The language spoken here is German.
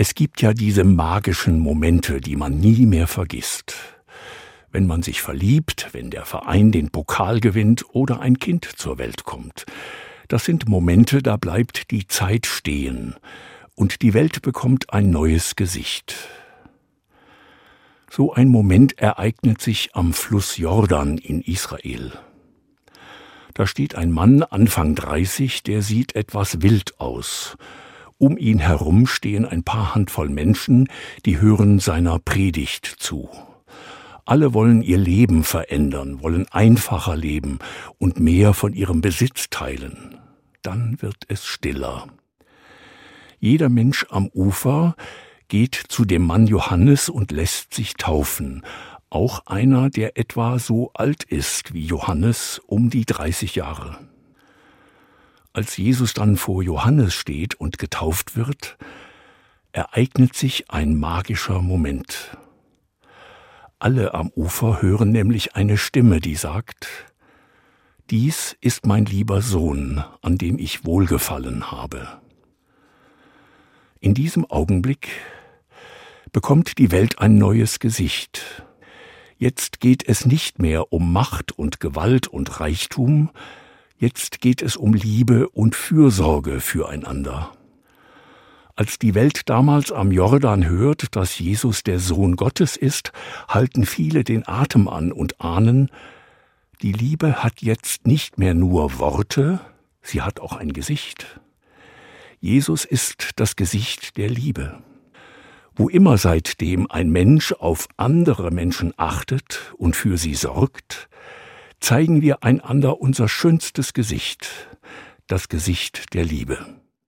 Es gibt ja diese magischen Momente, die man nie mehr vergisst. Wenn man sich verliebt, wenn der Verein den Pokal gewinnt oder ein Kind zur Welt kommt. Das sind Momente, da bleibt die Zeit stehen und die Welt bekommt ein neues Gesicht. So ein Moment ereignet sich am Fluss Jordan in Israel. Da steht ein Mann Anfang 30, der sieht etwas wild aus um ihn herum stehen ein paar Handvoll Menschen, die hören seiner Predigt zu. Alle wollen ihr Leben verändern, wollen einfacher leben und mehr von ihrem Besitz teilen. Dann wird es stiller. Jeder Mensch am Ufer geht zu dem Mann Johannes und lässt sich taufen, auch einer, der etwa so alt ist wie Johannes, um die 30 Jahre. Als Jesus dann vor Johannes steht und getauft wird, ereignet sich ein magischer Moment. Alle am Ufer hören nämlich eine Stimme, die sagt, Dies ist mein lieber Sohn, an dem ich wohlgefallen habe. In diesem Augenblick bekommt die Welt ein neues Gesicht. Jetzt geht es nicht mehr um Macht und Gewalt und Reichtum, Jetzt geht es um Liebe und Fürsorge füreinander. Als die Welt damals am Jordan hört, dass Jesus der Sohn Gottes ist, halten viele den Atem an und ahnen, die Liebe hat jetzt nicht mehr nur Worte, sie hat auch ein Gesicht. Jesus ist das Gesicht der Liebe. Wo immer seitdem ein Mensch auf andere Menschen achtet und für sie sorgt, zeigen wir einander unser schönstes Gesicht, das Gesicht der Liebe.